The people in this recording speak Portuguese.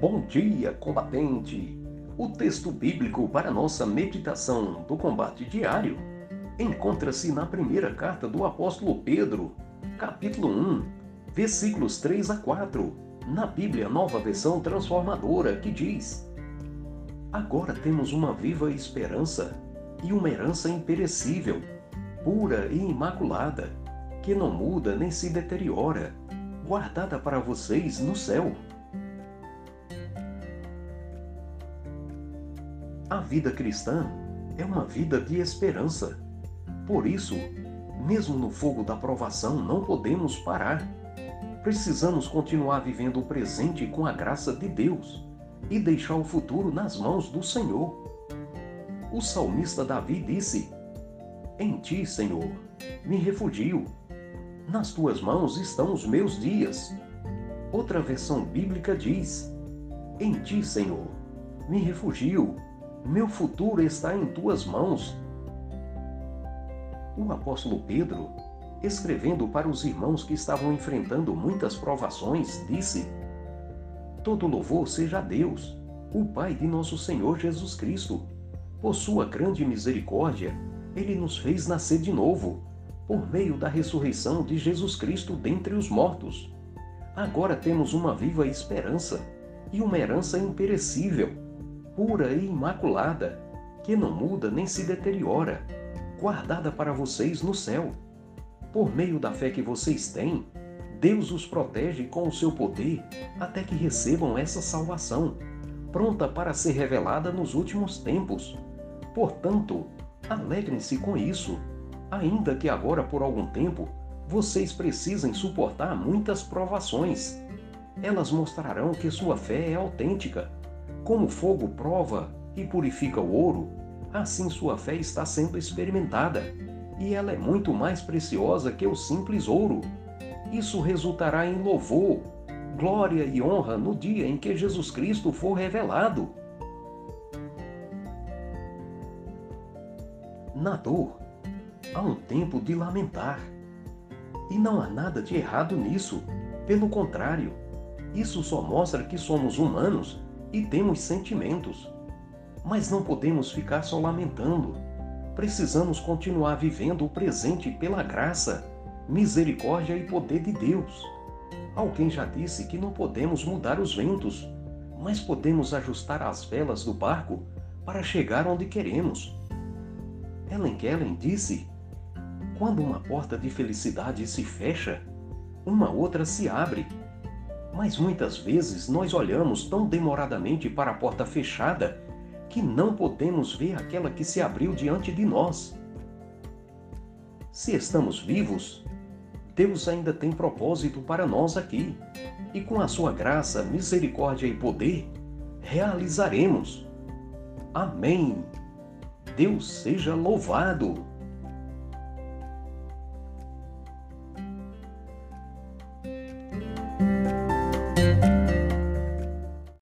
Bom dia, combatente! O texto bíblico para nossa meditação do combate diário encontra-se na primeira carta do apóstolo Pedro, capítulo 1, versículos 3 a 4, na Bíblia Nova Versão Transformadora, que diz: Agora temos uma viva esperança e uma herança imperecível, pura e imaculada, que não muda nem se deteriora, guardada para vocês no céu. A vida cristã é uma vida de esperança. Por isso, mesmo no fogo da provação, não podemos parar. Precisamos continuar vivendo o presente com a graça de Deus e deixar o futuro nas mãos do Senhor. O salmista Davi disse: Em ti, Senhor, me refugio. Nas tuas mãos estão os meus dias. Outra versão bíblica diz: Em ti, Senhor, me refugio meu futuro está em tuas mãos. O apóstolo Pedro, escrevendo para os irmãos que estavam enfrentando muitas provações, disse: Todo louvor seja a Deus, o Pai de nosso Senhor Jesus Cristo. Por sua grande misericórdia, ele nos fez nascer de novo, por meio da ressurreição de Jesus Cristo dentre os mortos. Agora temos uma viva esperança e uma herança imperecível pura e imaculada, que não muda nem se deteriora, guardada para vocês no céu. Por meio da fé que vocês têm, Deus os protege com o seu poder até que recebam essa salvação, pronta para ser revelada nos últimos tempos. Portanto, alegrem-se com isso, ainda que agora por algum tempo vocês precisem suportar muitas provações. Elas mostrarão que sua fé é autêntica como o fogo prova e purifica o ouro, assim sua fé está sendo experimentada, e ela é muito mais preciosa que o simples ouro. Isso resultará em louvor, glória e honra no dia em que Jesus Cristo for revelado. Na dor, há um tempo de lamentar. E não há nada de errado nisso. Pelo contrário, isso só mostra que somos humanos e temos sentimentos. Mas não podemos ficar só lamentando. Precisamos continuar vivendo o presente pela graça, misericórdia e poder de Deus. Alguém já disse que não podemos mudar os ventos, mas podemos ajustar as velas do barco para chegar onde queremos. Ellen Kellen disse: Quando uma porta de felicidade se fecha, uma outra se abre mas muitas vezes nós olhamos tão demoradamente para a porta fechada que não podemos ver aquela que se abriu diante de nós. Se estamos vivos, Deus ainda tem propósito para nós aqui, e com a sua graça, misericórdia e poder, realizaremos. Amém. Deus seja louvado.